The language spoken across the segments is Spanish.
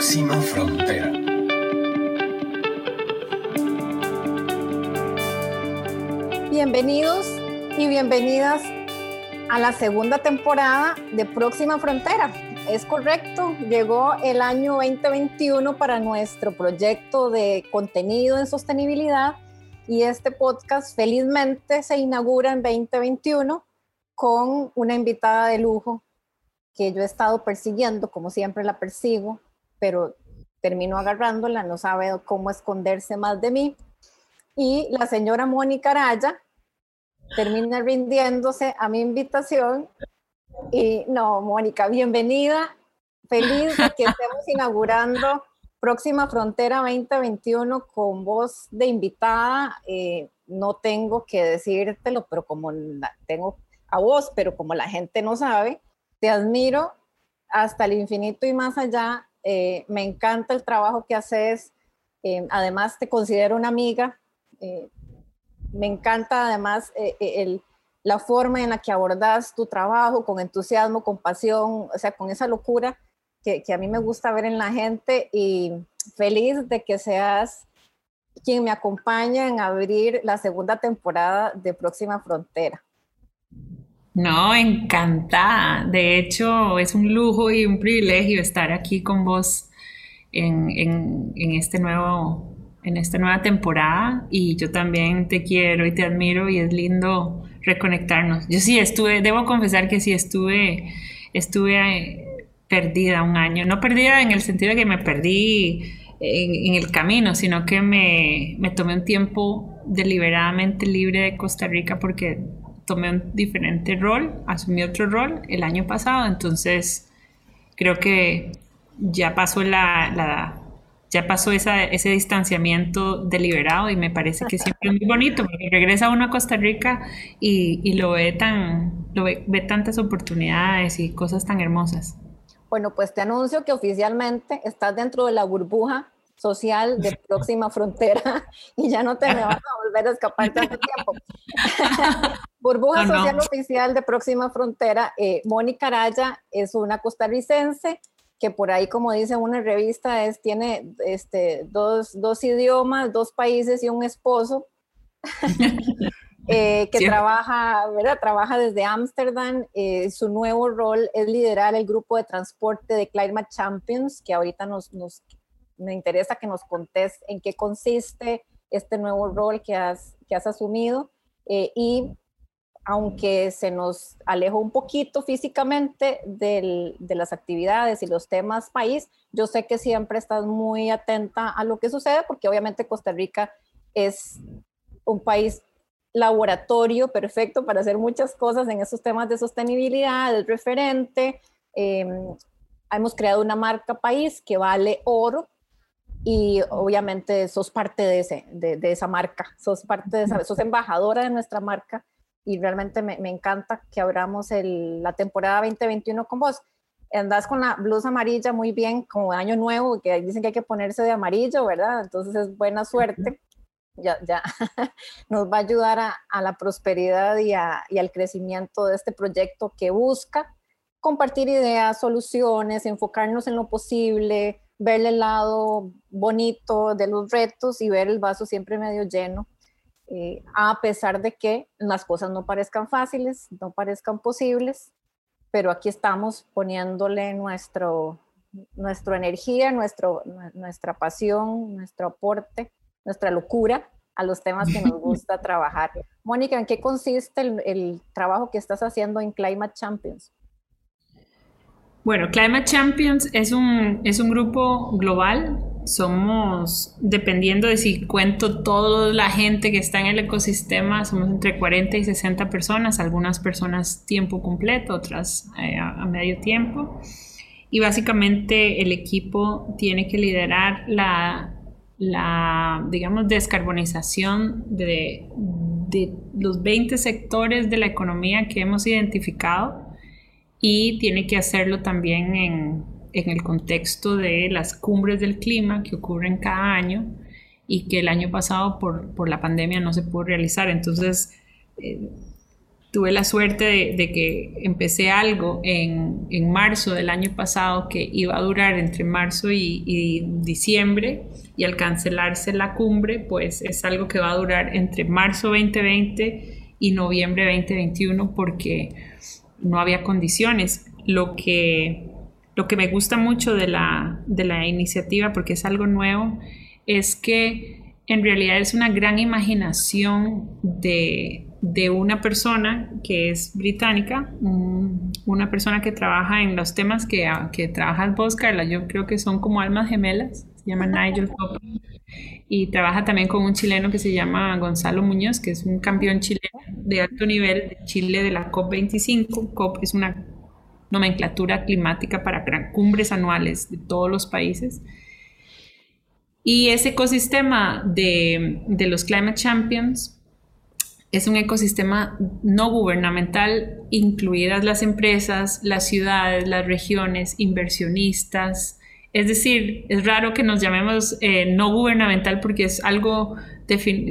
Próxima Frontera. Bienvenidos y bienvenidas a la segunda temporada de Próxima Frontera. Es correcto, llegó el año 2021 para nuestro proyecto de contenido en sostenibilidad y este podcast felizmente se inaugura en 2021 con una invitada de lujo que yo he estado persiguiendo, como siempre la persigo, pero termino agarrándola, no sabe cómo esconderse más de mí. Y la señora Mónica Araya termina rindiéndose a mi invitación. Y no, Mónica, bienvenida. Feliz de que estemos inaugurando Próxima Frontera 2021 con voz de invitada. Eh, no tengo que decírtelo, pero como tengo a vos, pero como la gente no sabe, te admiro hasta el infinito y más allá. Eh, me encanta el trabajo que haces. Eh, además, te considero una amiga. Eh, me encanta además el, la forma en la que abordas tu trabajo con entusiasmo, con pasión, o sea, con esa locura que, que a mí me gusta ver en la gente y feliz de que seas quien me acompaña en abrir la segunda temporada de Próxima Frontera. No, encantada. De hecho, es un lujo y un privilegio estar aquí con vos en, este nuevo, en esta nueva temporada. Y yo también te quiero y te admiro y es lindo reconectarnos. Yo sí estuve, debo confesar que sí estuve, estuve eh, perdida un año. No perdida en el sentido de que me perdí en, el camino, sino que me, me tomé un tiempo deliberadamente libre de Costa Rica porque tomé un diferente rol, asumí otro rol el año pasado, entonces creo que ya pasó la, ya pasó ese distanciamiento deliberado y me parece que siempre es muy bonito porque regresa uno a Costa Rica y, lo ve tan, lo ve, ve, tantas oportunidades y cosas tan hermosas. Bueno, pues te anuncio que oficialmente estás dentro de la burbuja social de próxima frontera y ya no te me vas a volver a escapar tanto tiempo. Burbuja Social Oficial de Próxima Frontera, eh, Mónica Araya es una costarricense que por ahí, como dice una revista, es, tiene este, dos, dos idiomas, dos países y un esposo. Eh, que trabaja, ¿verdad? trabaja desde Ámsterdam. Eh, su nuevo rol es liderar el grupo de transporte de Climate Champions, que ahorita nos, nos, me interesa que nos contes en qué consiste este nuevo rol que has, que has asumido. y aunque se nos alejó un poquito físicamente de las actividades y los temas país, yo sé que siempre estás muy atenta a lo que sucede, porque obviamente Costa Rica es un país laboratorio perfecto para hacer muchas cosas en esos temas de sostenibilidad, el referente. Em, hemos creado una marca país que vale oro y obviamente sos parte de, ese, de, esa marca, sos parte de esa, sos embajadora de nuestra marca y realmente me, me encanta que abramos el, la temporada 2021 con vos. Andás con la blusa amarilla muy bien, como año nuevo, que dicen que hay que ponerse de amarillo, ¿verdad? Entonces es buena suerte. Ya, ya nos va a ayudar a, a la prosperidad y, a, y al crecimiento de este proyecto que busca compartir ideas, soluciones, enfocarnos en lo posible, ver el lado bonito de los retos y ver el vaso siempre medio lleno eh, a pesar de que las cosas no parezcan fáciles, no parezcan posibles, pero aquí estamos poniéndole nuestro, nuestra energía, nuestro, nuestra pasión, nuestro aporte, nuestra locura a los temas que nos gusta trabajar. Mónica, ¿en qué consiste el, el trabajo que estás haciendo en Climate Champions? Bueno, Climate Champions es un, es un grupo global. Somos, dependiendo de si cuento toda la gente que está en el ecosistema, somos entre 40 y 60 personas, algunas personas tiempo completo, otras eh, a, medio tiempo. Y básicamente el equipo tiene que liderar la, la digamos, descarbonización de, de los 20 sectores de la economía que hemos identificado y tiene que hacerlo también en, el contexto de las cumbres del clima que ocurren cada año y que el año pasado por, la pandemia no se pudo realizar. Entonces, eh, tuve la suerte de, que empecé algo en, marzo del año pasado que iba a durar entre marzo y, diciembre y al cancelarse la cumbre, pues es algo que va a durar entre marzo 2020 y noviembre 2021 porque no había condiciones. Lo que, lo que me gusta mucho de la, de la iniciativa, porque es algo nuevo, es que en realidad es una gran imaginación de, de una persona que es británica, una persona que trabaja en los temas que, que trabajas vos, Carla, yo creo que son como almas gemelas, se llama Nigel y trabaja también con un chileno que se llama Gonzalo Muñoz, que es un campeón chileno de alto nivel de Chile de la COP25. COP es una nomenclatura climática para cumbres anuales de todos los países. Y ese ecosistema de, de los Climate Champions es un ecosistema no gubernamental, incluidas las empresas, las ciudades, las regiones, inversionistas. Es decir, es raro que nos llamemos eh, no gubernamental porque es algo,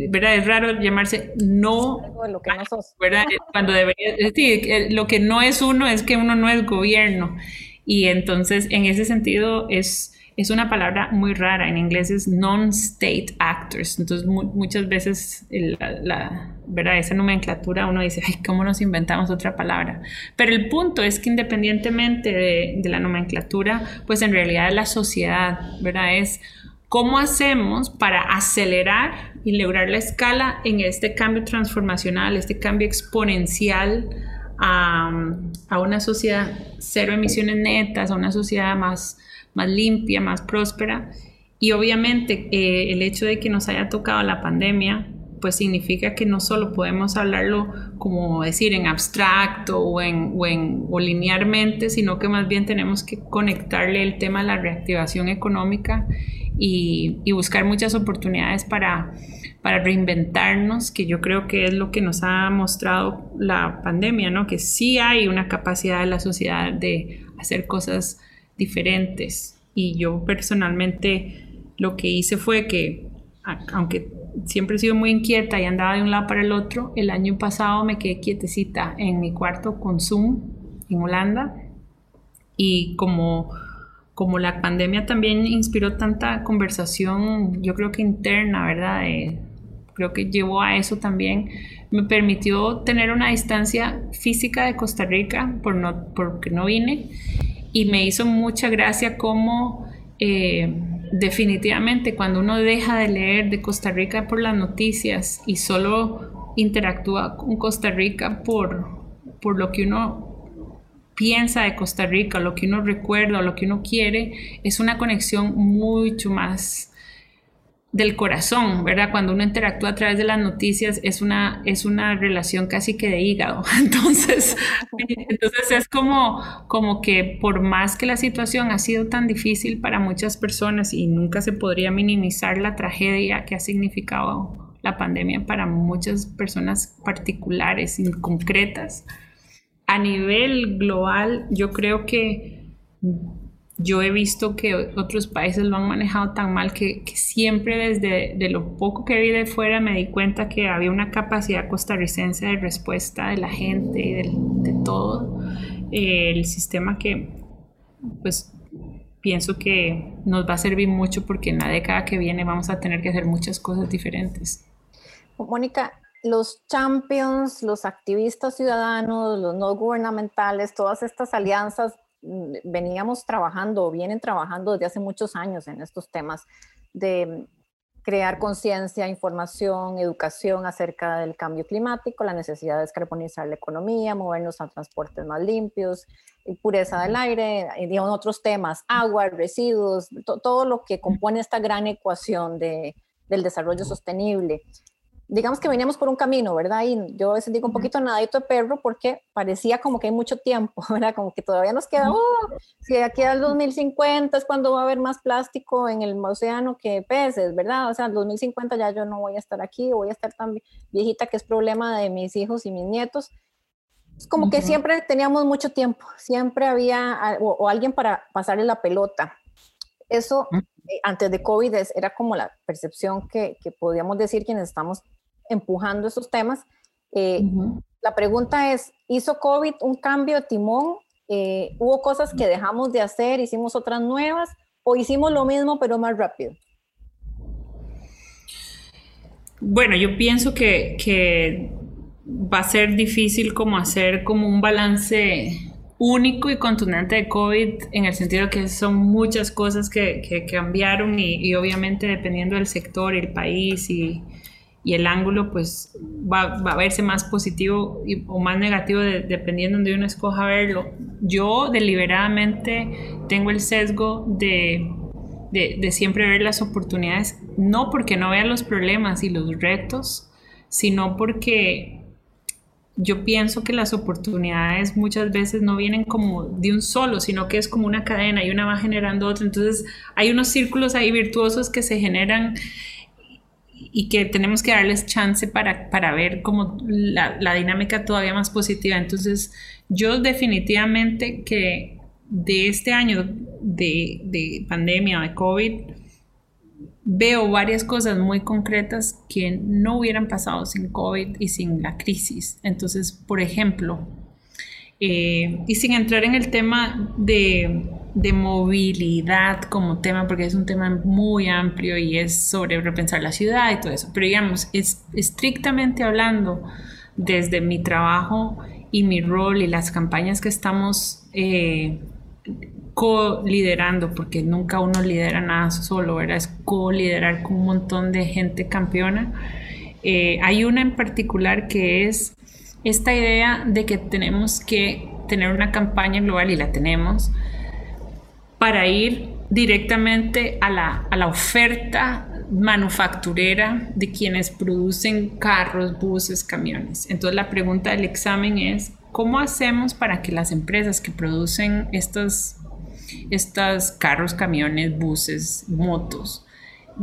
¿verdad? Es raro llamarse no, lo que no sos. ¿verdad? Cuando debería, decir, lo que no es uno es que uno no es gobierno. Y entonces, en ese sentido, es es una palabra muy rara, en inglés es non-state actors, entonces muchas veces la, ¿verdad? esa nomenclatura uno dice, ay, ¿cómo nos inventamos otra palabra? Pero el punto es que independientemente de, de la nomenclatura, pues en realidad la sociedad, ¿verdad? Es cómo hacemos para acelerar y lograr la escala en este cambio transformacional, este cambio exponencial a, a una sociedad cero emisiones netas, a una sociedad más más limpia, más próspera. Y obviamente eh, el hecho de que nos haya tocado la pandemia, pues significa que no solo podemos hablarlo como decir en abstracto o, en, o, linearmente, sino que más bien tenemos que conectarle el tema de la reactivación económica y, y buscar muchas oportunidades para, para reinventarnos, que yo creo que es lo que nos ha mostrado la pandemia, ¿no? Que sí hay una capacidad de la sociedad de hacer cosas diferentes. Y yo personalmente lo que hice fue que, aunque siempre he sido muy inquieta y andaba de un lado para el otro, el año pasado me quedé quietecita en mi cuarto con Zoom en Holanda. Y como, como la pandemia también inspiró tanta conversación, yo creo que interna, ¿verdad? creo que llevó a eso también, me permitió tener una distancia física de Costa Rica por no, porque no vine y me hizo mucha gracia cómo eh, definitivamente cuando uno deja de leer de Costa Rica por las noticias y solo interactúa con Costa Rica por, por lo que uno piensa de Costa Rica, lo que uno recuerda, lo que uno quiere, es una conexión mucho más del corazón, ¿verdad? Cuando uno interactúa a través de las noticias es una, es una relación casi que de hígado. Entonces, entonces es como, como que por más que la situación ha sido tan difícil para muchas personas y nunca se podría minimizar la tragedia que ha significado la pandemia para muchas personas particulares y concretas, a nivel global yo creo que yo he visto que otros países lo han manejado tan mal que, siempre desde de lo poco que vi de fuera me di cuenta que había una capacidad costarricense de respuesta de la gente y de, todo eh, el sistema que pues pienso que nos va a servir mucho porque en la década que viene vamos a tener que hacer muchas cosas diferentes. Mónica, los champions, los activistas ciudadanos, los no gubernamentales, todas estas alianzas veníamos trabajando, vienen trabajando desde hace muchos años en estos temas de crear conciencia, información, educación acerca del cambio climático, la necesidad de descarbonizar la economía, movernos a transportes más limpios, pureza del aire, y otros temas, agua, residuos, todo lo que compone esta gran ecuación de, del desarrollo sostenible digamos que veníamos por un camino, ¿verdad? Y yo a veces digo un poquito nadadito de perro porque parecía como que hay mucho tiempo, ¿verdad? Como que todavía nos queda, oh, si aquí al 2050 es cuando va a haber más plástico en el océano que peces, ¿verdad? O sea, al 2050 ya yo no voy a estar aquí, voy a estar tan viejita que es problema de mis hijos y mis nietos. Es como que siempre teníamos mucho tiempo, siempre había o, alguien para pasarle la pelota. Eso eh, antes de COVID era como la percepción que, que podíamos decir quienes estamos empujando esos temas. Eh, la pregunta es, ¿hizo COVID un cambio de timón? Eh, ¿Hubo cosas que dejamos de hacer, hicimos otras nuevas o hicimos lo mismo pero más rápido? Bueno, yo pienso que, que va a ser difícil como hacer como un balance único y contundente de COVID en el sentido que son muchas cosas que, que cambiaron y, y, obviamente dependiendo del sector y el país y, y el ángulo pues va, va, a verse más positivo y, o más negativo dependiendo de donde uno escoja verlo. Yo deliberadamente tengo el sesgo de, de, de siempre ver las oportunidades, no porque no vea los problemas y los retos, sino porque yo pienso que las oportunidades muchas veces no vienen como de un solo, sino que es como una cadena y una va generando otra. Entonces hay unos círculos ahí virtuosos que se generan y que tenemos que darles chance para, para ver como la, la, dinámica todavía más positiva. Entonces yo definitivamente que de este año de, de pandemia, de COVID, veo varias cosas muy concretas que no hubieran pasado sin COVID y sin la crisis. Entonces, por ejemplo, eh, y sin entrar en el tema de, de, movilidad como tema, porque es un tema muy amplio y es sobre repensar la ciudad y todo eso, pero digamos, es, estrictamente hablando desde mi trabajo y mi rol y las campañas que estamos eh, co-liderando, porque nunca uno lidera nada solo, ¿verdad? Es co-liderar con un montón de gente campeona. Eh, hay una en particular que es esta idea de que tenemos que tener una campaña global, y la tenemos, para ir directamente a la, a la oferta manufacturera de quienes producen carros, buses, camiones. Entonces la pregunta del examen es, ¿cómo hacemos para que las empresas que producen estos estos carros, camiones, buses, motos,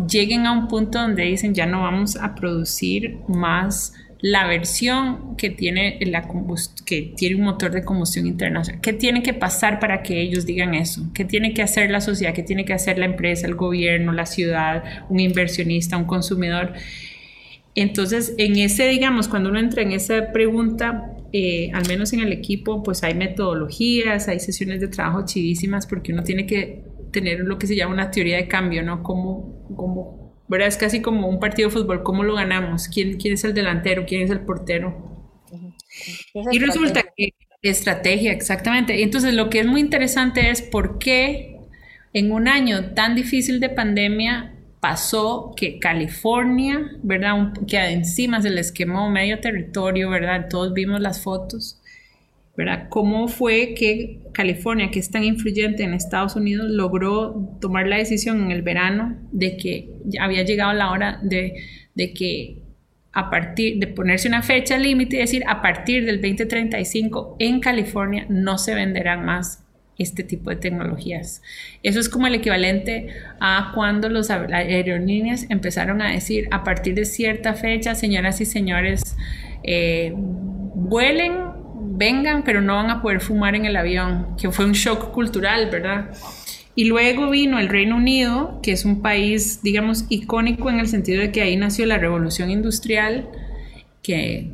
lleguen a un punto donde dicen ya no vamos a producir más la versión que tiene, la que tiene un motor de combustión interna. ¿Qué tiene que pasar para que ellos digan eso? ¿Qué tiene que hacer la sociedad? ¿Qué tiene que hacer la empresa, el gobierno, la ciudad, un inversionista, un consumidor? Entonces, en ese, digamos, cuando uno entra en esa pregunta, eh, al menos en el equipo, pues hay metodologías, hay sesiones de trabajo chivísimas, porque uno tiene que tener lo que se llama una teoría de cambio, ¿no? Como, como ¿verdad? Es casi como un partido de fútbol, ¿cómo lo ganamos? ¿Quién, quién es el delantero? ¿Quién es el portero? Y resulta que estrategia, exactamente. Entonces, lo que es muy interesante es por qué en un año tan difícil de pandemia pasó que California, ¿verdad? que encima se les quemó medio territorio, ¿verdad? Todos vimos las fotos, ¿verdad? ¿Cómo fue que California, que es tan influyente en Estados Unidos, logró tomar la decisión en el verano de que había llegado la hora de, de que a partir de ponerse una fecha límite y decir a partir del 2035 en California no se venderán más este tipo de tecnologías. Eso es como el equivalente a cuando los aerolíneas empezaron a decir a partir de cierta fecha, señoras y señores, eh, vuelen, vengan, pero no van a poder fumar en el avión, que fue un shock cultural, ¿verdad? Y luego vino el Reino Unido, que es un país, digamos, icónico en el sentido de que ahí nació la revolución industrial, que,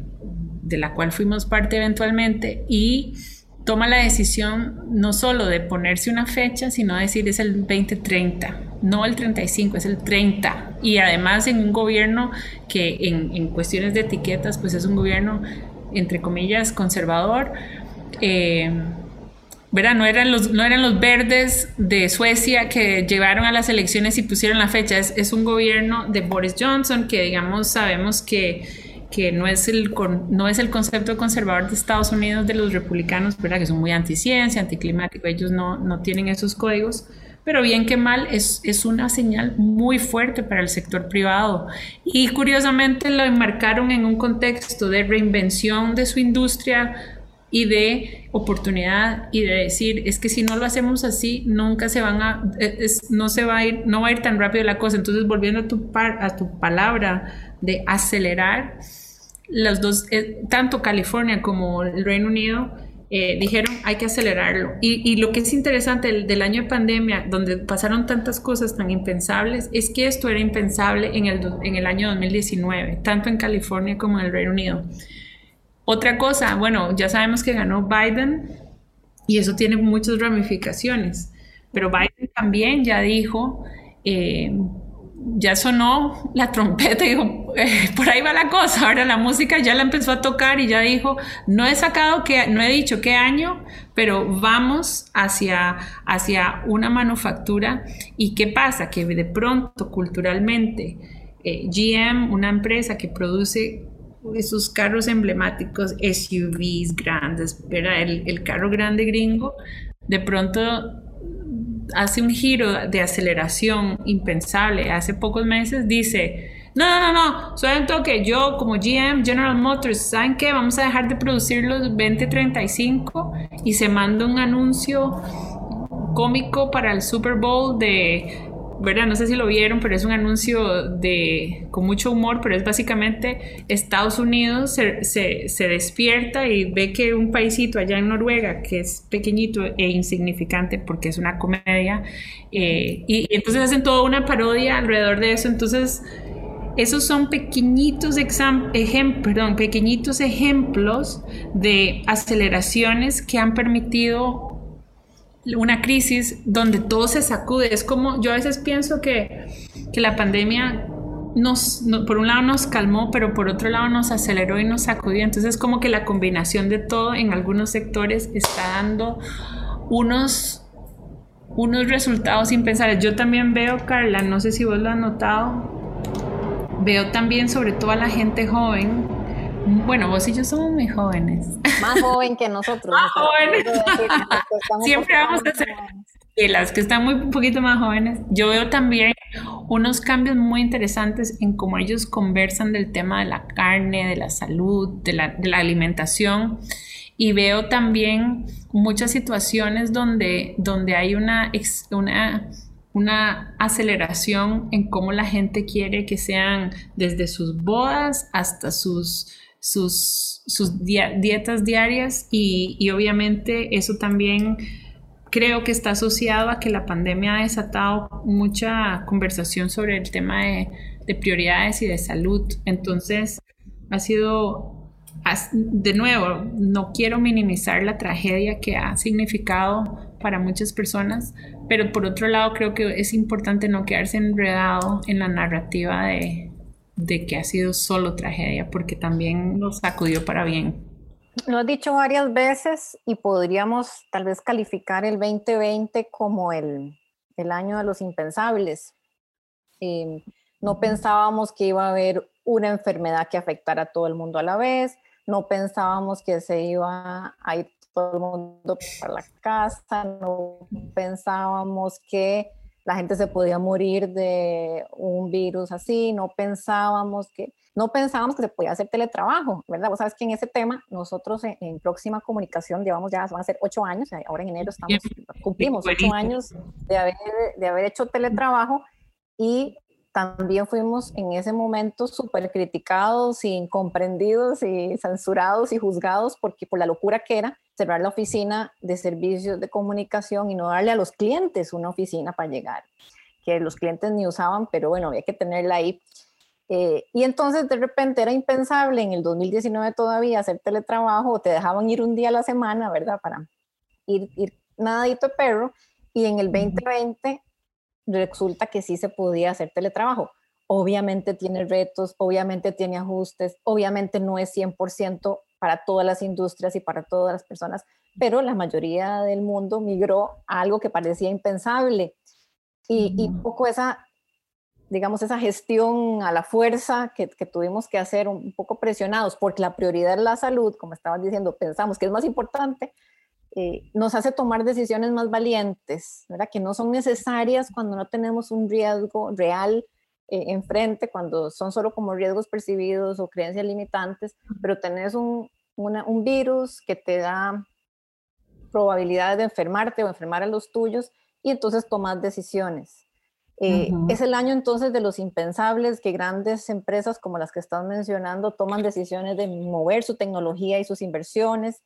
de la cual fuimos parte eventualmente, y toma la decisión no solo de ponerse una fecha, sino decir es el 2030, no el 35, es el 30. Y además en un gobierno que en, cuestiones de etiquetas, pues es un gobierno, entre comillas, conservador. Eh, No eran, los, no eran los verdes de Suecia que llevaron a las elecciones y pusieron la fecha, es, es un gobierno de Boris Johnson que, digamos, sabemos que que no es el, no es el concepto conservador de Estados Unidos de los republicanos, ¿verdad? que son muy anticiencia, anticlimático, ellos no, no tienen esos códigos, pero bien que mal es, es una señal muy fuerte para el sector privado. Y curiosamente lo enmarcaron en un contexto de reinvención de su industria y de oportunidad y de decir es que si no lo hacemos así nunca se van a es, no se va a ir no va a ir tan rápido la cosa entonces volviendo a tu par, a tu palabra de acelerar los dos, eh, tanto California como el Reino Unido, eh, dijeron hay que acelerarlo. Y, lo que es interesante del, año de pandemia, donde pasaron tantas cosas tan impensables, es que esto era impensable en el, en el año 2019, tanto en California como en el Reino Unido. Otra cosa, bueno, ya sabemos que ganó Biden y eso tiene muchas ramificaciones, pero Biden también ya dijo, eh, ya sonó la trompeta y dijo, eh, por ahí va la cosa, ahora la música ya la empezó a tocar y ya dijo, no he sacado que, no he dicho qué año, pero vamos hacia, hacia una manufactura. Y qué pasa, que de pronto culturalmente eh, GM, una empresa que produce esos carros emblemáticos, SUVs grandes, El, el carro grande gringo, de pronto hace un giro de aceleración impensable. Hace pocos meses dice, no, no, no, no, suena un toque, yo como GM, General Motors, ¿saben qué? Vamos a dejar de producir los 2035 y se manda un anuncio cómico para el Super Bowl de ¿verdad? No sé si lo vieron, pero es un anuncio de, con mucho humor, pero es básicamente Estados Unidos se, se, despierta y ve que un paísito allá en Noruega, que es pequeñito e insignificante porque es una comedia, eh, y, entonces hacen toda una parodia alrededor de eso, entonces... Esos son pequeñitos, perdón, pequeñitos ejemplos de aceleraciones que han permitido una crisis donde todo se sacude. Es como, yo a veces pienso que, que la pandemia nos, por un lado nos calmó, pero por otro lado nos aceleró y nos sacudió. Entonces como que la combinación de todo en algunos sectores está dando unos, unos resultados impensables. Yo también veo, Carla, no sé si vos lo has notado, veo también sobre todo a la gente joven bueno, vos y yo somos muy jóvenes. Más joven que nosotros. Más jóvenes. Siempre vamos a ser y las que están muy un poquito más jóvenes. Yo veo también unos cambios muy interesantes en cómo ellos conversan del tema de la carne, de la salud, de la, de la alimentación. Y veo también muchas situaciones donde, donde hay una, una una aceleración en cómo la gente quiere que sean desde sus bodas hasta sus sus, sus dietas diarias y, obviamente eso también creo que está asociado a que la pandemia ha desatado mucha conversación sobre el tema de, prioridades y de salud. Entonces, ha sido, de nuevo, no quiero minimizar la tragedia que ha significado para muchas personas, pero por otro lado creo que es importante no quedarse enredado en la narrativa de, de que ha sido solo tragedia, porque también nos sacudió para bien. Lo has dicho varias veces y podríamos tal vez calificar el 2020 como el, el año de los impensables. Em, no pensábamos que iba a haber una enfermedad que afectara a todo el mundo a la vez, no pensábamos que se iba a ir todo el mundo para la casa, no pensábamos que la gente se podía morir de un virus así, no pensábamos que, no pensábamos que se podía hacer teletrabajo, ¿verdad? Vos sabes que en ese tema nosotros en, próxima comunicación llevamos ya, van a ser ocho años, ahora en enero estamos, cumplimos ocho años de haber, de haber hecho teletrabajo y también fuimos en ese momento súper criticados, incomprendidos y censurados y juzgados porque por la locura que era cerrar la oficina de servicios de comunicación y no darle a los clientes una oficina para llegar, que los clientes ni usaban, pero bueno, había que tenerla ahí. Eh, y entonces de repente era impensable en el 2019 todavía hacer teletrabajo, te dejaban ir un día a la semana, ¿verdad? Para ir, ir nadadito perro. Y en el 2020 resulta que sí se podía hacer teletrabajo. Obviamente tiene retos, obviamente tiene ajustes, obviamente no es 100% para todas las industrias y para todas las personas, pero la mayoría del mundo migró a algo que parecía impensable. Y, un poco esa, digamos, esa gestión a la fuerza que, tuvimos que hacer un poco presionados, porque la prioridad es la salud, como estabas diciendo, pensamos que es más importante, eh, nos hace tomar decisiones más valientes, ¿verdad? que no son necesarias cuando no tenemos un riesgo real eh, enfrente cuando son solo como riesgos percibidos o creencias limitantes, pero tenés un, un virus que te da probabilidades de enfermarte o enfermar a los tuyos y entonces tomas decisiones. Eh, es el año entonces de los impensables que grandes empresas como las que estás mencionando toman decisiones de mover su tecnología y sus inversiones.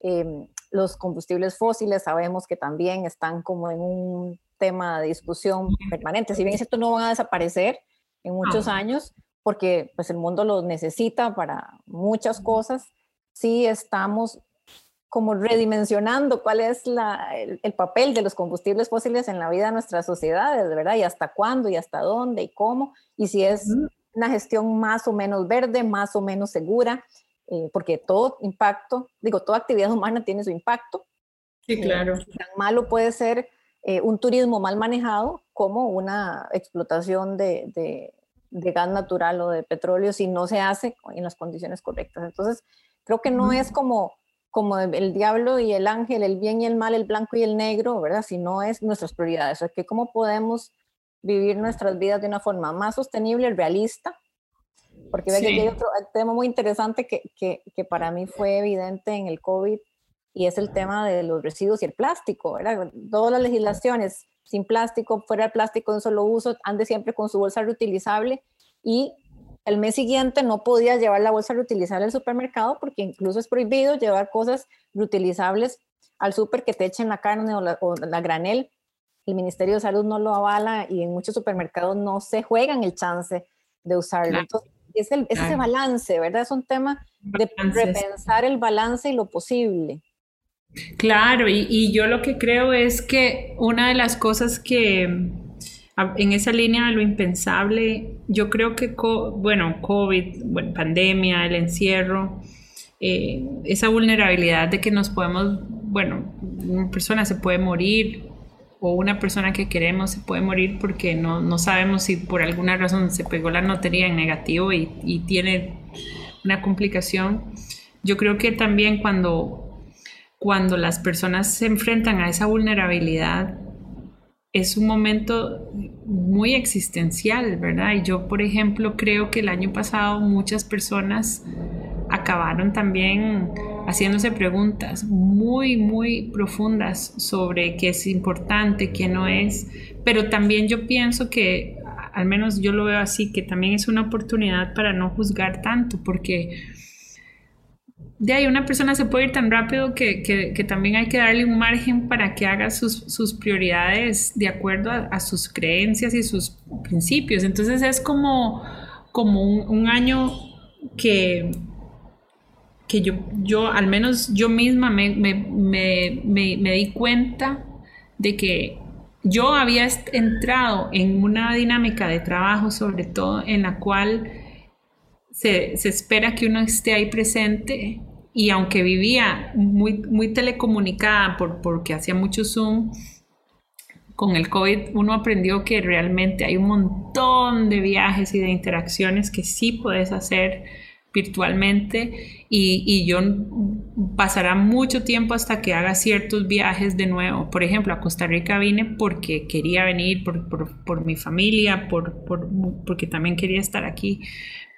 Em, los combustibles fósiles sabemos que también están como en un tema de discusión permanente. Si bien es cierto, no van a desaparecer, en muchos años, porque pues el mundo los necesita para muchas cosas. sí estamos como redimensionando cuál es el, papel de los combustibles fósiles en la vida de nuestras sociedades, ¿verdad? Y hasta cuándo, y hasta dónde, y cómo, y si es una gestión más o menos verde, más o menos segura, eh, porque todo impacto, digo, toda actividad humana tiene su impacto. Sí, eh, claro. tan malo puede ser eh, un turismo mal manejado como una explotación de, de, de, gas natural o de petróleo si no se hace en las condiciones correctas. Entonces, creo que no es como como el diablo y el ángel, el bien y el mal, el blanco y el negro, ¿verdad? Si no es nuestras prioridades, o que cómo podemos vivir nuestras vidas de una forma más sostenible, realista, porque ve que hay otro tema muy interesante que, que, que, para mí fue evidente en el COVID y es el tema de los residuos y el plástico, ¿verdad? Todas las legislaciones sin plástico, fuera de plástico de solo uso, ande siempre con su bolsa reutilizable y el mes siguiente no podía llevar la bolsa reutilizable al supermercado porque incluso es prohibido llevar cosas reutilizables al súper que te echen la carne o la, granel. El Ministerio de Salud no lo avala y en muchos supermercados no se juegan el chance de usarlo. Entonces, es, el, ese balance, ¿verdad? Es un tema de repensar el balance y lo posible. Claro, y yo lo que creo es que una de las cosas que en esa línea de lo impensable, yo creo que, bueno, COVID, bueno, pandemia, el encierro, eh, esa vulnerabilidad de que nos podemos, bueno, una persona se puede morir o una persona que queremos se puede morir porque no, no sabemos si por alguna razón se pegó la notería en negativo y, y tiene una complicación. Yo creo que también cuando, cuando las personas se enfrentan a esa vulnerabilidad, es un momento muy existencial, ¿verdad? Y yo, por ejemplo, creo que el año pasado muchas personas acabaron también haciéndose preguntas muy, muy profundas sobre qué es importante, qué no es, pero también yo pienso que, al menos yo lo veo así, que también es una oportunidad para no juzgar tanto, porque de ahí una persona se puede ir tan rápido que, que, también hay que darle un margen para que haga sus, sus prioridades de acuerdo a, sus creencias y sus principios. Entonces es como, como un, año que, que yo, yo, al menos yo misma me, me, me, me, di cuenta de que yo había entrado en una dinámica de trabajo, sobre todo en la cual se, se, espera que uno esté ahí presente y aunque vivía muy, muy telecomunicada por, porque hacía mucho Zoom, con el COVID uno aprendió que realmente hay un montón de viajes y de interacciones que sí puedes hacer virtualmente y, y, yo pasará mucho tiempo hasta que haga ciertos viajes de nuevo. Por ejemplo, a Costa Rica vine porque quería venir por, por, por mi familia, por, porque también quería estar aquí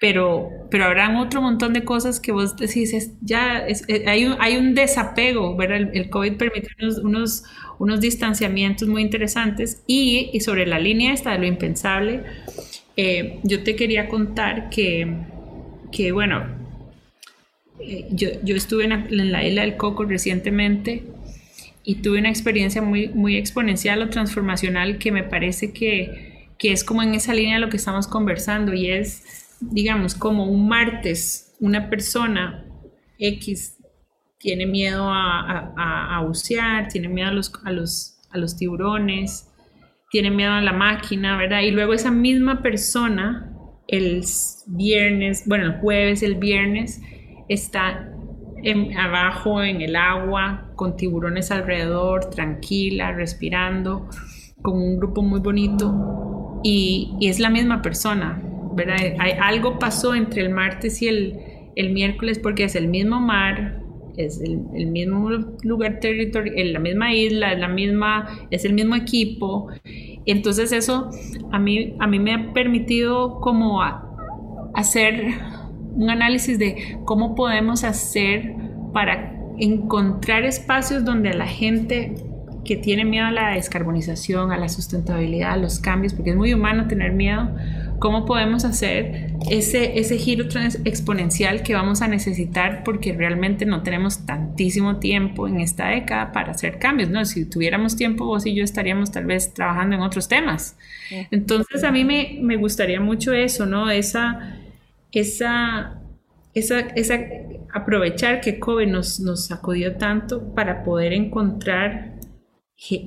pero, pero habrán otro montón de cosas que vos decís, ya eh, hay, un, hay un desapego, ¿verdad? El, COVID permite unos, unos, distanciamientos muy interesantes y, y, sobre la línea esta de lo impensable, eh, yo te quería contar que, que bueno, eh, yo, yo, estuve en la, isla del Coco recientemente y tuve una experiencia muy, muy exponencial o transformacional que me parece que, que es como en esa línea de lo que estamos conversando y es digamos, como un martes, una persona X tiene miedo a, bucear, tiene miedo a los, a, los, a los tiburones, tiene miedo a la máquina, ¿verdad? Y luego esa misma persona, el viernes, bueno, el jueves, el viernes, está abajo en el agua, con tiburones alrededor, tranquila, respirando, con un grupo muy bonito, y, es la misma persona, hay, algo pasó entre el martes y el, el, miércoles porque es el mismo mar, es el, mismo lugar territorial, la misma isla, es, la misma, es el mismo equipo. Entonces eso a mí, a mí me ha permitido como hacer un análisis de cómo podemos hacer para encontrar espacios donde la gente que tiene miedo a la descarbonización, a la sustentabilidad, a los cambios, porque es muy humano tener miedo, cómo podemos hacer ese, ese giro exponencial que vamos a necesitar porque realmente no tenemos tantísimo tiempo en esta década para hacer cambios, ¿no? Si tuviéramos tiempo, vos y yo estaríamos tal vez trabajando en otros temas. Entonces a mí me, me gustaría mucho eso, ¿no? Esa, esa esa, esa, aprovechar que COVID nos, nos sacudió tanto para poder encontrar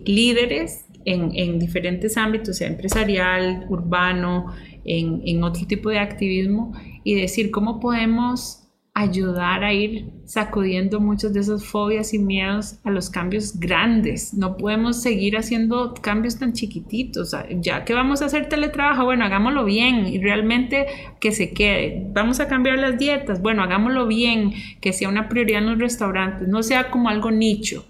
líderes en, en, diferentes ámbitos, sea empresarial, urbano, en, en otro tipo de activismo, y decir cómo podemos ayudar a ir sacudiendo muchas de esas fobias y miedos a los cambios grandes. No podemos seguir haciendo cambios tan chiquititos. Ya que vamos a hacer teletrabajo, bueno, hagámoslo bien y realmente que se quede. Vamos a cambiar las dietas, bueno, hagámoslo bien, que sea una prioridad en los restaurantes, no sea como algo nicho.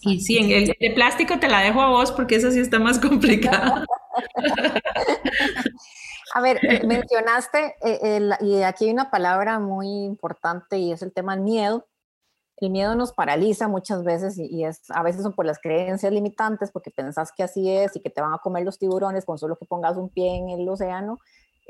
Y sí, el de plástico te la dejo a vos porque eso sí está más complicado. A ver, eh, mencionaste, eh, y aquí hay una palabra muy importante y es el tema del miedo. El miedo nos paraliza muchas veces y, es, a veces son por las creencias limitantes, porque pensás que así es y que te van a comer los tiburones con solo que pongas un pie en el océano,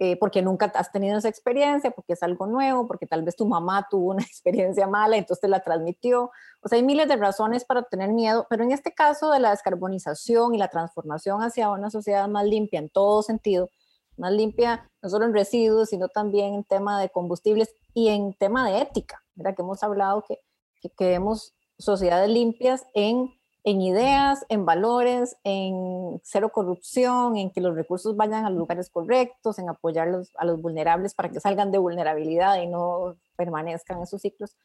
eh, porque nunca has tenido esa experiencia, porque es algo nuevo, porque tal vez tu mamá tuvo una experiencia mala entonces te la transmitió. O sea, hay miles de razones para tener miedo, pero en este caso de la descarbonización y la transformación hacia una sociedad más limpia en todo sentido, más limpia, no solo en residuos, sino también en tema de combustibles y en tema de ética, ¿verdad? Que hemos hablado que, que queremos sociedades limpias en, en ideas, en valores, en cero corrupción, en que los recursos vayan a los lugares correctos, en apoyar a los vulnerables para que salgan de vulnerabilidad y no permanezcan en sus ciclos.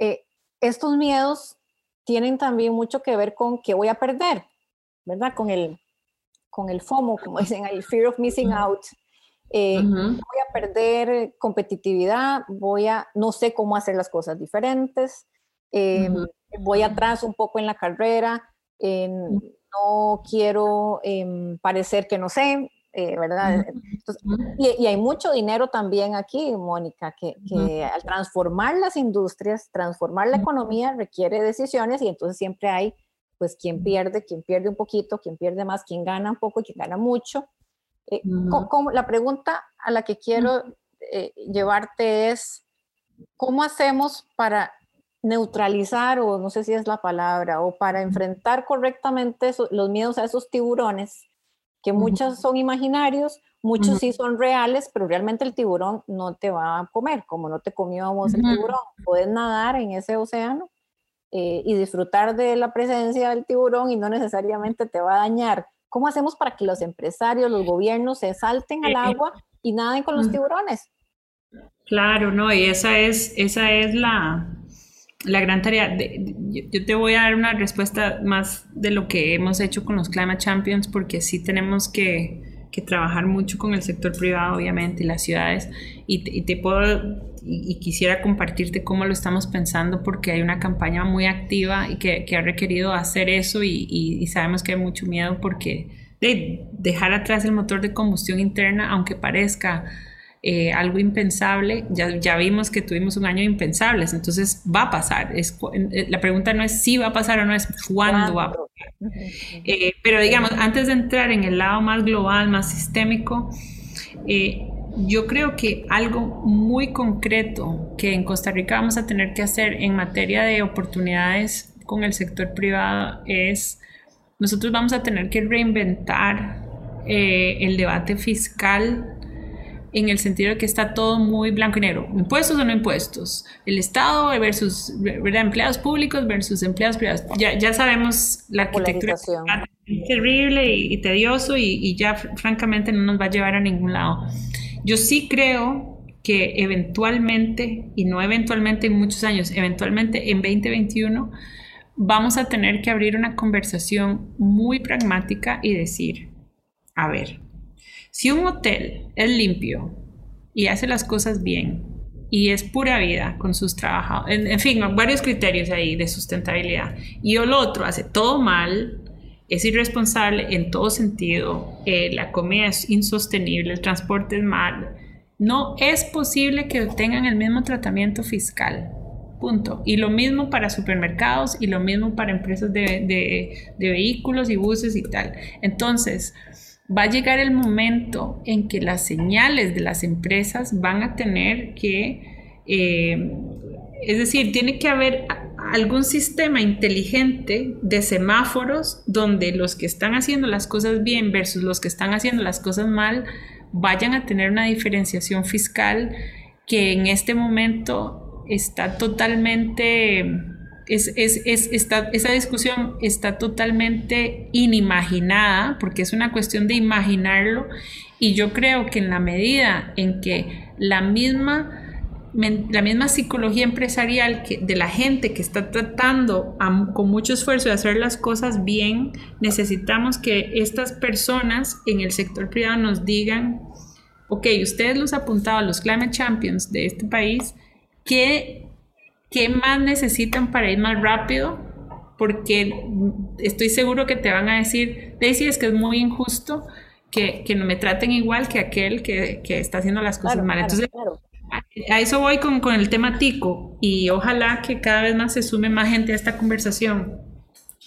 Eh, estos miedos tienen también mucho que ver con qué voy a perder, ¿verdad? Con el, con el FOMO, como dicen, el fear of missing out. Eh, voy a perder competitividad, voy a, no sé cómo hacer las cosas diferentes, eh, voy atrás un poco en la carrera, no quiero em, parecer que no sé, eh, ¿verdad? y, hay mucho dinero también aquí, Mónica, que, que al transformar las industrias, transformar la economía requiere decisiones y entonces siempre hay pues quien pierde, quien pierde un poquito, quien pierde más, quien gana un poco y quien gana mucho. Eh, la pregunta a la que quiero eh, llevarte es, ¿cómo hacemos para neutralizar, o no sé si es la palabra, o para enfrentar correctamente los miedos a esos tiburones, que muchos son imaginarios, muchos sí son reales, pero realmente el tiburón no te va a comer, como no te comió a vos el tiburón. Puedes nadar en ese océano eh, y disfrutar de la presencia del tiburón y no necesariamente te va a dañar. ¿Cómo hacemos para que los empresarios, los gobiernos se salten al agua y naden con los tiburones? Claro, no, y esa es, esa es la, la gran tarea. yo te voy a dar una respuesta más de lo que hemos hecho con los Climate Champions, porque sí tenemos que, que trabajar mucho con el sector privado, obviamente, y las ciudades. Y y te puedo y, quisiera compartirte cómo lo estamos pensando porque hay una campaña muy activa y que, ha requerido hacer eso y, sabemos que hay mucho miedo porque de dejar atrás el motor de combustión interna, aunque parezca eh, algo impensable, ya, ya vimos que tuvimos un año impensables, entonces va a pasar. Es, eh, la pregunta no es si va a pasar o no, es cuándo va a pasar. Eh, pero digamos, antes de entrar en el lado más global, más sistémico, eh, yo creo que algo muy concreto que en Costa Rica vamos a tener que hacer en materia de oportunidades con el sector privado es, nosotros vamos a tener que reinventar eh, el debate fiscal en el sentido de que está todo muy blanco y negro. Impuestos o no impuestos. El Estado versus empleados públicos versus empleados privados. Ya, ya sabemos la arquitectura es terrible y, tedioso y, y, ya francamente no nos va a llevar a ningún lado. Yo sí creo que eventualmente, y no eventualmente en muchos años, eventualmente en 2021, vamos a tener que abrir una conversación muy pragmática y decir, a ver, si un hotel es limpio y hace las cosas bien y es pura vida con sus trabajadores, en, fin, varios criterios ahí de sustentabilidad, y el otro hace todo mal, es irresponsable en todo sentido, eh, la comida es insostenible, el transporte es mal, no es posible que tengan el mismo tratamiento fiscal. Punto. Y lo mismo para supermercados y lo mismo para empresas de, vehículos y buses y tal. Entonces, va a llegar el momento en que las señales de las empresas van a tener que, eh, es decir, tiene que haber algún sistema inteligente de semáforos donde los que están haciendo las cosas bien versus los que están haciendo las cosas mal vayan a tener una diferenciación fiscal que en este momento está totalmente, es, esa discusión está totalmente inimaginada, porque es una cuestión de imaginarlo, y yo creo que en la medida en que la misma la misma psicología empresarial que, de la gente que está tratando con mucho esfuerzo de hacer las cosas bien, necesitamos que estas personas en el sector privado nos digan, ok, ustedes los apuntados, los Climate Champions de este país, ¿qué, ¿qué más necesitan para ir más rápido? Porque estoy seguro que te van a decir, Daisy, es que es muy injusto que, que no me traten igual que aquel que, que está haciendo las cosas mal. Entonces, a eso voy con, con el tema tico y ojalá que cada vez más se sume más gente a esta conversación.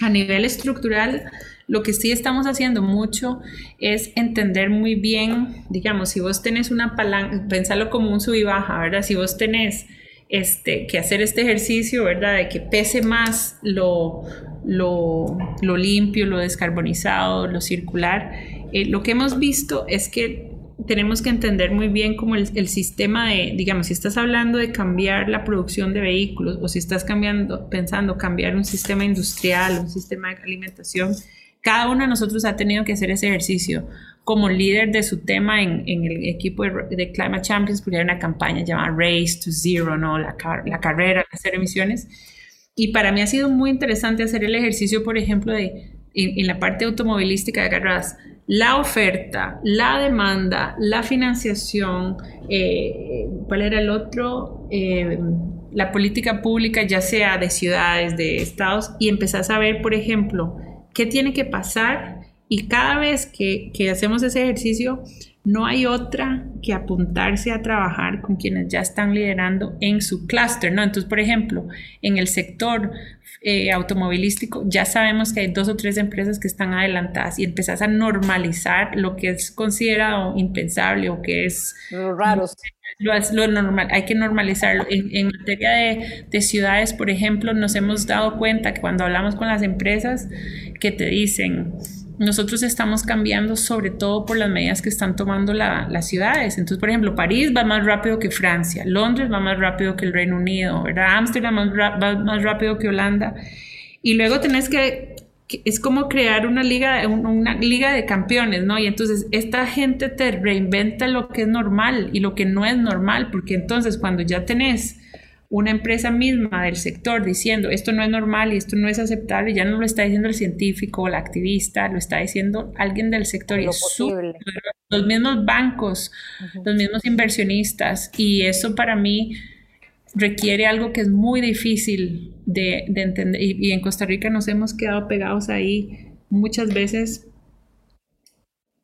A nivel estructural, lo que sí estamos haciendo mucho es entender muy bien, digamos, si vos tenés una palanca, pensarlo como un sub y baja, ¿verdad? Si vos tenés este, que hacer este ejercicio, ¿verdad? De que pese más lo, lo, lo limpio, lo descarbonizado, lo circular. Eh, lo que hemos visto es que tenemos que entender muy bien cómo el, sistema de, digamos, si estás hablando de cambiar la producción de vehículos o si estás cambiando, pensando cambiar un sistema industrial, un sistema de alimentación, cada uno de nosotros ha tenido que hacer ese ejercicio como líder de su tema en, el equipo de, Climate Champions, porque hay una campaña llamada Race to Zero, ¿no? La, carrera de hacer emisiones. Y para mí ha sido muy interesante hacer el ejercicio, por ejemplo, de en, la parte automovilística de agarras la oferta, la demanda, la financiación, eh, ¿cuál era el otro? Eh, la política pública, ya sea de ciudades, de estados, y empezás a ver, por ejemplo, qué tiene que pasar y cada vez que, que hacemos ese ejercicio, no hay otra que apuntarse a trabajar con quienes ya están liderando en su clúster, ¿no? Entonces, por ejemplo, en el sector eh, automovilístico ya sabemos que hay dos o tres empresas que están adelantadas y empezás a normalizar lo que es considerado impensable o que es... Raro. Lo, lo normal, hay que normalizarlo. En, materia de, de ciudades, por ejemplo, nos hemos dado cuenta que cuando hablamos con las empresas que te dicen, nosotros estamos cambiando sobre todo por las medidas que están tomando las ciudades. Entonces, por ejemplo, París va más rápido que Francia, Londres va más rápido que el Reino Unido, ¿verdad? Ámsterdam va más rápido que Holanda. Y luego tenés que, es como crear una liga, una liga de campeones, ¿no? Y entonces esta gente te reinventa lo que es normal y lo que no es normal, porque entonces cuando ya tenés una empresa misma del sector diciendo esto no es normal y esto no es aceptable, ya no lo está diciendo el científico o el activista, lo está diciendo alguien del sector. y los mismos bancos, los mismos inversionistas, y eso para mí requiere algo que es muy difícil de, entender. Y, y en Costa Rica nos hemos quedado pegados ahí muchas veces.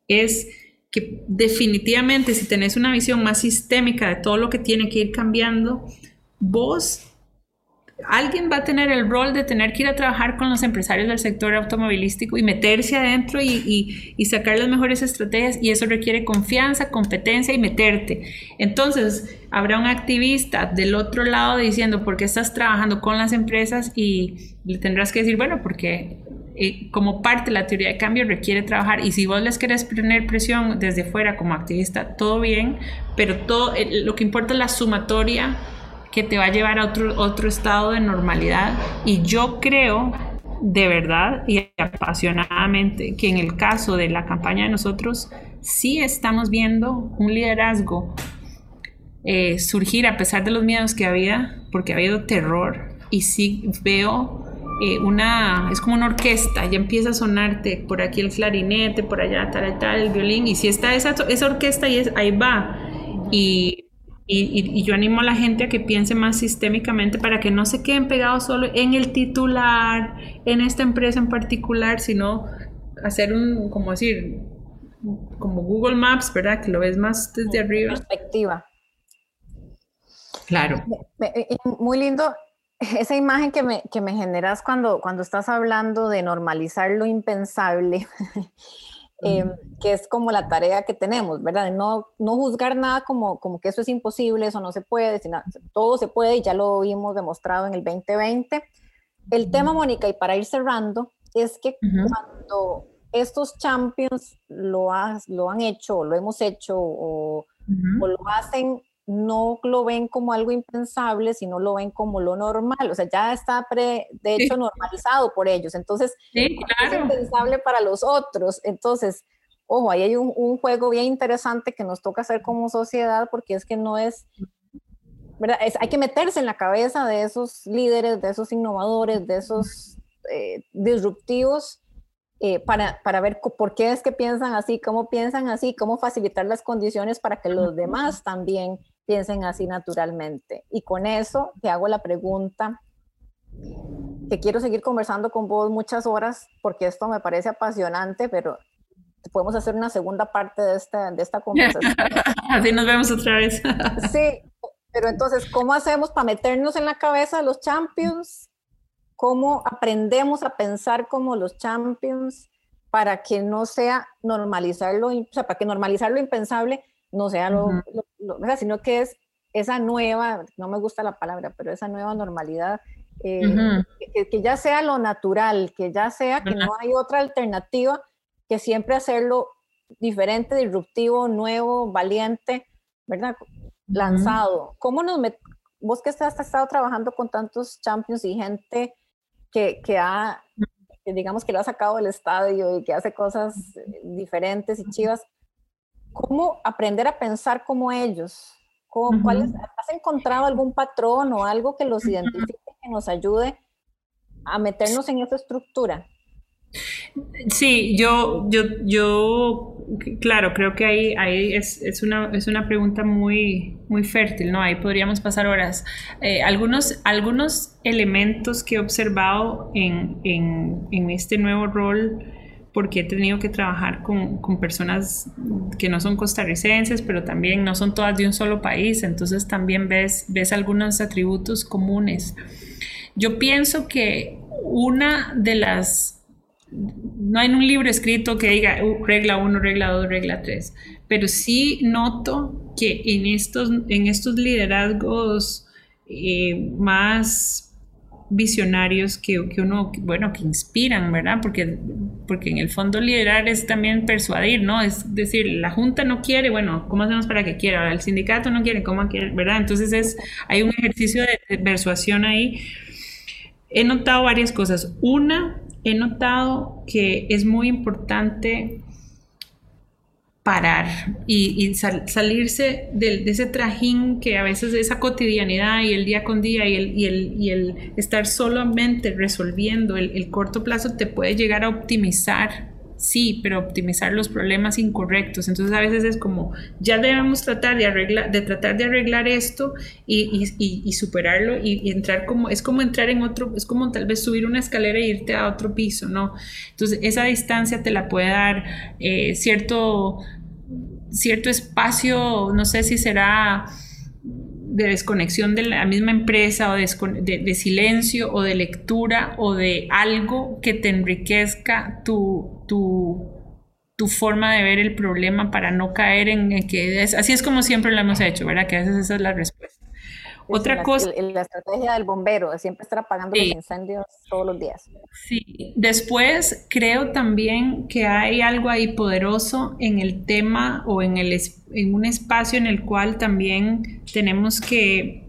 Es que definitivamente si tenés una visión más sistémica de todo lo que tiene que ir cambiando, vos, alguien va a tener el rol de tener que ir a trabajar con los empresarios del sector automovilístico y meterse adentro y, sacar las mejores estrategias y eso requiere confianza, competencia y meterte. Entonces, habrá un activista del otro lado diciendo, ¿por qué estás trabajando con las empresas? Y le tendrás que decir, bueno, porque eh, como parte de la teoría de cambio requiere trabajar y si vos les querés poner presión desde fuera como activista, todo bien, pero todo eh, lo que importa es la sumatoria que te va a llevar a otro, otro estado de normalidad. Y yo creo de verdad y apasionadamente que en el caso de la campaña de nosotros sí estamos viendo un liderazgo eh, surgir a pesar de los miedos que había, porque ha habido terror y sí veo eh, una, es como una orquesta, ya empieza a sonarte por aquí el clarinete, por allá tal, tal, el violín, y si está esa, esa orquesta y es, ahí va. Y y, yo animo a la gente a que piense más sistémicamente para que no se queden pegados solo en el titular, en esta empresa en particular, sino hacer un, como decir, como Google Maps, ¿verdad? Que lo ves más desde arriba. Perspectiva. Claro. Muy lindo esa imagen que me, que me generas cuando, cuando estás hablando de normalizar lo impensable. Em, que es como la tarea que tenemos, ¿verdad? No, no juzgar nada como, como que eso es imposible, eso no se puede, sino, todo se puede y ya lo vimos demostrado en el 2020. El tema, Mónica, y para ir cerrando, es que cuando estos champions lo, lo han hecho, lo hemos hecho, o, o, lo hacen no lo ven como algo impensable, sino lo ven como lo normal, o sea, ya está pre, de hecho normalizado por ellos, entonces es impensable para los otros, entonces, ojo, ahí hay un, un, juego bien interesante que nos toca hacer como sociedad, porque es que no es, ¿verdad? Es, hay que meterse en la cabeza de esos líderes, de esos innovadores, de esos eh, disruptivos, eh, para, para, ver por qué es que piensan así, cómo piensan así, cómo facilitar las condiciones para que los demás también piensen así naturalmente. Y con eso te hago la pregunta, que quiero seguir conversando con vos muchas horas, porque esto me parece apasionante, pero podemos hacer una segunda parte de esta, de esta conversación. así nos vemos otra vez. sí, pero entonces, ¿cómo hacemos para meternos en la cabeza de los champions? ¿Cómo aprendemos a pensar como los champions para que no sea normalizarlo, o sea, para que normalizar lo impensable no sea lo, sino que es esa nueva, no me gusta la palabra, pero esa nueva normalidad, eh, que, ya sea lo natural, que ya sea que no hay otra alternativa que siempre hacerlo diferente, disruptivo, nuevo, valiente, ¿verdad? Lanzado. ¿Cómo nos met vos que has estado trabajando con tantos champions y gente que, que ha, digamos que lo ha sacado del estadio y que hace cosas diferentes y chivas, ¿Cómo aprender a pensar como ellos? ¿Has encontrado algún patrón o algo que los identifique, que nos ayude a meternos en esa estructura? Sí, yo, yo, yo, claro, creo que ahí, ahí es, es, una, es una pregunta muy, muy fértil, ¿no? Ahí podríamos pasar horas. Eh, algunos, algunos elementos que he observado en, en, en este nuevo rol porque he tenido que trabajar con, con, personas que no son costarricenses, pero también no son todas de un solo país, entonces también ves, ves algunos atributos comunes. Yo pienso que una de las... No hay un libro escrito que diga uh, regla 1, regla 2, regla 3, pero sí noto que en estos, en estos liderazgos eh, más visionarios que, que, uno, bueno, que inspiran, ¿verdad? Porque, porque en el fondo liderar es también persuadir, ¿no? Es decir, la Junta no quiere, bueno, ¿cómo hacemos para que quiera? El sindicato no quiere, ¿cómo quiere? ¿Verdad? Entonces es, hay un ejercicio de persuasión ahí. He notado varias cosas. Una, he notado que es muy importante parar y, salirse de, ese trajín que a veces esa cotidianidad y el día con día y el, y el, y el estar solamente resolviendo el, corto plazo te puede llegar a optimizar sí, pero optimizar los problemas incorrectos. Entonces a veces es como, ya debemos tratar de arreglar, de tratar de arreglar esto y, y, superarlo y, entrar como, es como entrar en otro, es como tal vez subir una escalera e irte a otro piso, ¿no? Entonces esa distancia te la puede dar eh, cierto, cierto espacio, no sé si será de desconexión de la misma empresa o de, de, silencio o de lectura o de algo que te enriquezca tu, tu, tu forma de ver el problema para no caer en, que es, así es como siempre lo hemos hecho, ¿verdad? Que a veces esa es la respuesta. Otra cosa. La, estrategia del bombero, siempre estar apagando los incendios todos los días. Sí, después creo también que hay algo ahí poderoso en el tema o en, el, en un espacio en el cual también tenemos que,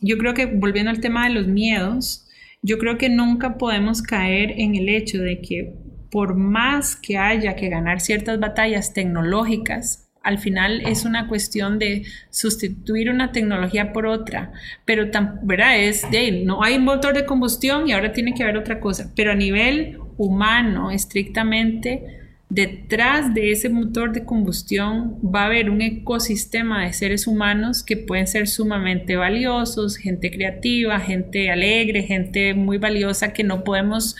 yo creo que volviendo al tema de los miedos, yo creo que nunca podemos caer en el hecho de que por más que haya que ganar ciertas batallas tecnológicas, al final es una cuestión de sustituir una tecnología por otra, pero ¿verdad? Es de, no hay motor de combustión y ahora tiene que haber otra cosa, pero a nivel humano, estrictamente, detrás de ese motor de combustión va a haber un ecosistema de seres humanos que pueden ser sumamente valiosos, gente creativa, gente alegre, gente muy valiosa que no podemos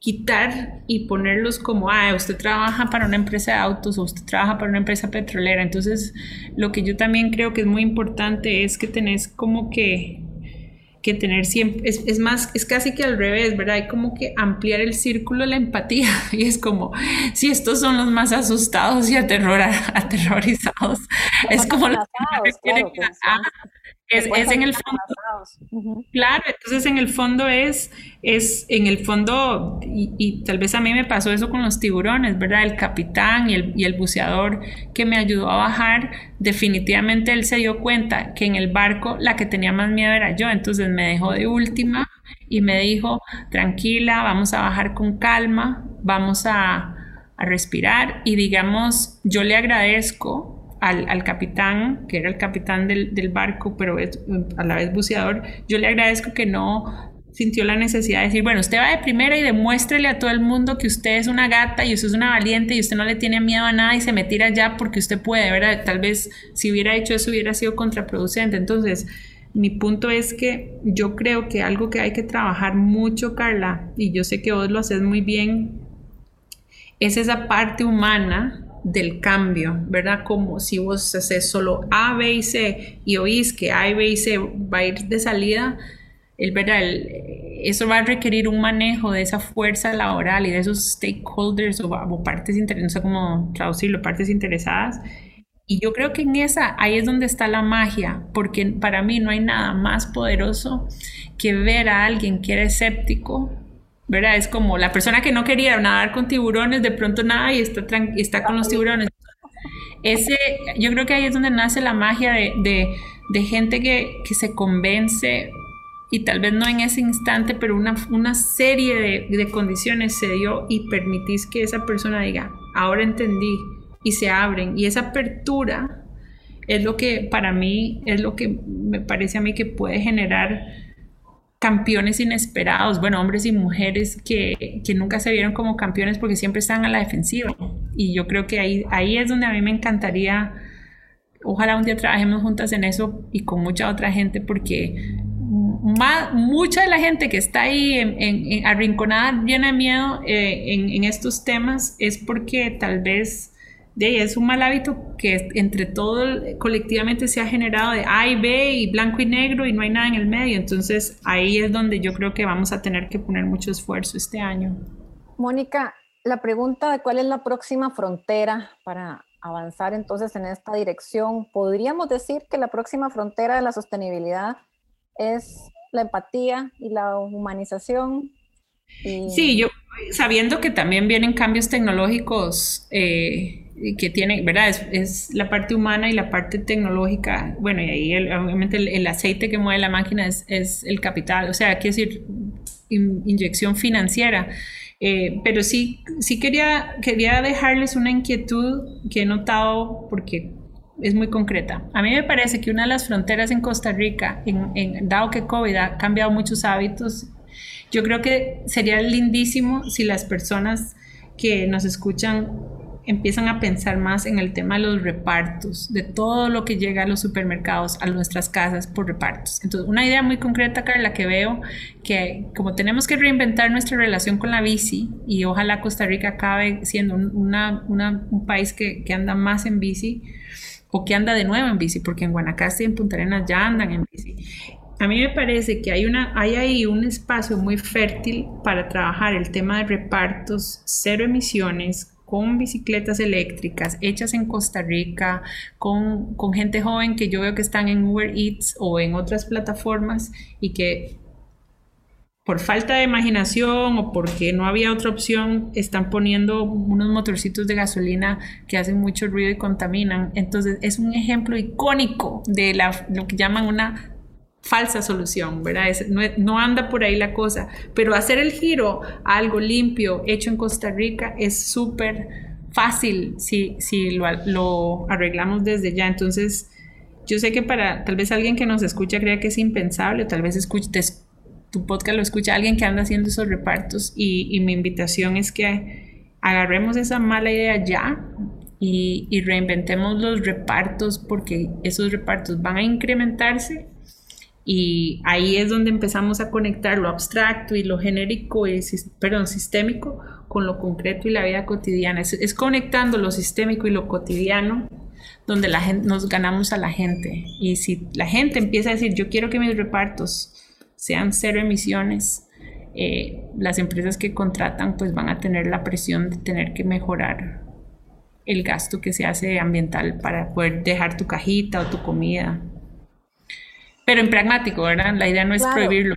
quitar y ponerlos como, ah, usted trabaja para una empresa de autos o usted trabaja para una empresa petrolera. Entonces, lo que yo también creo que es muy importante es que tenés como que, que tener siempre, es, más, es casi que al revés, ¿verdad? Hay como que ampliar el círculo de la empatía y es como, si estos son los más asustados y aterrorizados, es como los que Es, en el fondo. Claro, entonces en el fondo es, es en el fondo, y, tal vez a mí me pasó eso con los tiburones, ¿verdad? El capitán y el, y el buceador que me ayudó a bajar, definitivamente él se dio cuenta que en el barco la que tenía más miedo era yo, entonces me dejó de última y me dijo, tranquila, vamos a bajar con calma, vamos a, a respirar y digamos, yo le agradezco al, capitán, que era el capitán del, barco, pero es, a la vez buceador, yo le agradezco que no sintió la necesidad de decir, bueno, usted va de primera y demuéstrele a todo el mundo que usted es una gata y usted es una valiente y usted no le tiene miedo a nada y se me tira porque usted puede, ¿verdad? Tal vez si hubiera hecho eso hubiera sido contraproducente. Entonces, mi punto es que yo creo que algo que hay que trabajar mucho, Carla, y yo sé que vos lo haces muy bien, es esa parte humana del cambio, ¿verdad? Como si vos haces solo A, B y C y oís que A, B y C va a ir de salida, el, ¿verdad? eso va a requerir un manejo de esa fuerza laboral y de esos stakeholders o, partes interesadas, no sé cómo traducirlo, partes interesadas. Y yo creo que en esa, ahí es donde está la magia, porque para mí no hay nada más poderoso que ver a alguien que era escéptico ¿verdad? Es como la persona que no quería nadar con tiburones, de pronto nada y está, está con los tiburones. Ese, yo creo que ahí es donde nace la magia de, gente que, se convence y tal vez no en ese instante, pero una, una serie de, de, condiciones se dio y permitís que esa persona diga, ahora entendí y se abren. Y esa apertura es lo que para mí, es lo que me parece a mí que puede generar campeones inesperados, bueno, hombres y mujeres que, nunca se vieron como campeones porque siempre están a la defensiva. Y yo creo que ahí, ahí es donde a mí me encantaría, ojalá un día trabajemos juntas en eso y con mucha otra gente porque mucha de la gente que está ahí en, arrinconada, llena de miedo eh, en estos temas, es porque tal vez de es un mal hábito que entre todo colectivamente se ha generado de A y B y blanco y negro y no hay nada en el medio. Entonces ahí es donde yo creo que vamos a tener que poner mucho esfuerzo este año. Mónica, la pregunta de cuál es la próxima frontera para avanzar entonces en esta dirección, podríamos decir que la próxima frontera de la sostenibilidad es la empatía y la humanización. Sí, yo sabiendo que también vienen cambios tecnológicos. Eh, que tiene, ¿verdad? Es, la parte humana y la parte tecnológica. Bueno, y ahí obviamente el, aceite que mueve la máquina es, es el capital, o sea, quiere decir inyección financiera. Eh, pero sí, sí quería, quería dejarles una inquietud que he notado porque es muy concreta. A mí me parece que una de las fronteras en Costa Rica, en, en, dado que COVID ha cambiado muchos hábitos, yo creo que sería lindísimo si las personas que nos escuchan empiezan a pensar más en el tema de los repartos, de todo lo que llega a los supermercados, a nuestras casas por repartos. Entonces, una idea muy concreta, Carla, que veo que como tenemos que reinventar nuestra relación con la bici y ojalá Costa Rica acabe siendo un país que, anda más en bici o que anda de nuevo en bici, porque en Guanacaste y en Punta Arenas ya andan en bici. A mí me parece que hay, ahí un espacio muy fértil para trabajar el tema de repartos, cero emisiones, con bicicletas eléctricas hechas en Costa Rica, con, gente joven que yo veo que están en Uber Eats o en otras plataformas y que por falta de imaginación o porque no había otra opción, están poniendo unos motorcitos de gasolina que hacen mucho ruido y contaminan. Entonces es un ejemplo icónico de la, lo que llaman una falsa solución, ¿verdad? no, anda por ahí la cosa, pero hacer el giro a algo limpio hecho en Costa Rica es súper fácil si, si lo, arreglamos desde ya. Entonces, yo sé que para tal vez alguien que nos escucha crea que es impensable, tal vez escuches tu podcast lo escucha alguien que anda haciendo esos repartos y, mi invitación es que agarremos esa mala idea ya y, y reinventemos los repartos porque esos repartos van a incrementarse y ahí es donde empezamos a conectar lo abstracto y lo genérico, y, perdón, sistémico con lo concreto y la vida cotidiana. Es, conectando lo sistémico y lo cotidiano donde la gente, nos ganamos a la gente. Y si la gente empieza a decir, yo quiero que mis repartos sean cero emisiones, eh, las empresas que contratan pues van a tener la presión de tener que mejorar el gasto que se hace ambiental para poder dejar tu cajita o tu comida pero en pragmático, ¿verdad? La idea no es prohibirlo.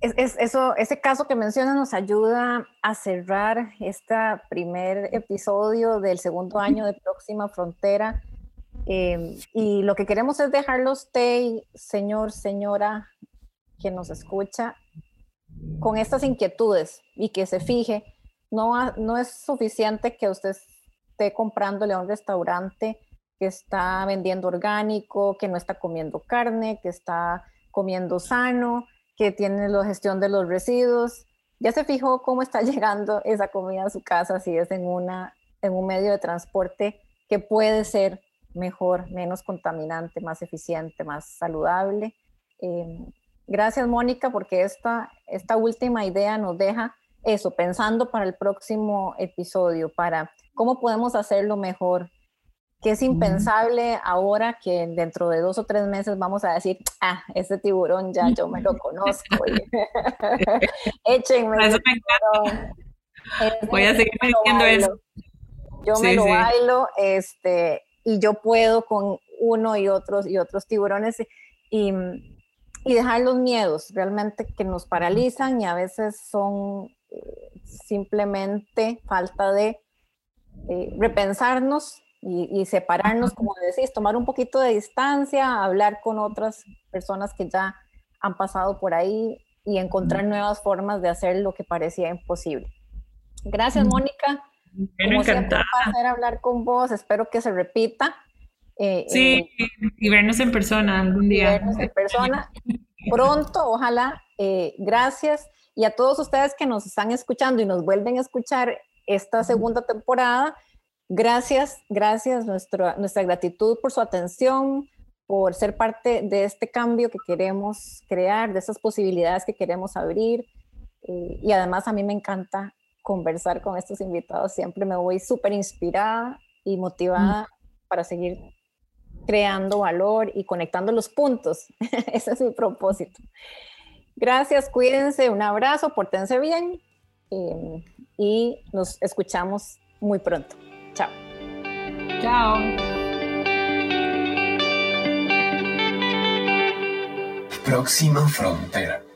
Es, eso, ese caso que menciona nos ayuda a cerrar este primer episodio del segundo año de Próxima Frontera. Em, y lo que queremos es dejarlos, usted, señor, señora, que nos escucha, con estas inquietudes y que se fije. No, no es suficiente que usted esté comprándole a un restaurante que está vendiendo orgánico, que no está comiendo carne, que está comiendo sano, que tiene la gestión de los residuos. Ya se fijó cómo está llegando esa comida a su casa si es en, una, en un medio de transporte que puede ser mejor, menos contaminante, más eficiente, más saludable. Em, gracias, Mónica, porque esta, esta última idea nos deja eso, pensando para el próximo episodio, para cómo podemos hacerlo mejor, que es impensable ahora que dentro de dos o tres meses vamos a decir, ah, ese tiburón ya yo me lo conozco. Échenme. Eso Voy a seguir diciendo eso. Yo me lo bailo, este, y yo puedo con uno y otros y otros tiburones y, y dejar los miedos realmente que nos paralizan y a veces son eh, simplemente falta de eh, repensarnos y, separarnos, como decís, tomar un poquito de distancia, hablar con otras personas que ya han pasado por ahí y encontrar nuevas formas de hacer lo que parecía imposible. Gracias, Mónica. Como siempre, un placer hablar con vos. Espero que se repita. Eh, sí, eh, y vernos en persona algún día. Vernos en persona pronto, ojalá. Eh, gracias. Y a todos ustedes que nos están escuchando y nos vuelven a escuchar esta segunda temporada, Gracias, gracias, nuestra, nuestra gratitud por su atención, por ser parte de este cambio que queremos crear, de esas posibilidades que queremos abrir. Eh, y además a mí me encanta conversar con estos invitados, siempre me voy súper inspirada y motivada mm. para seguir creando valor y conectando los puntos. Ese es mi propósito. Gracias, cuídense, un abrazo, portense bien eh, y nos escuchamos muy pronto. Chao. Chao. Próxima frontera.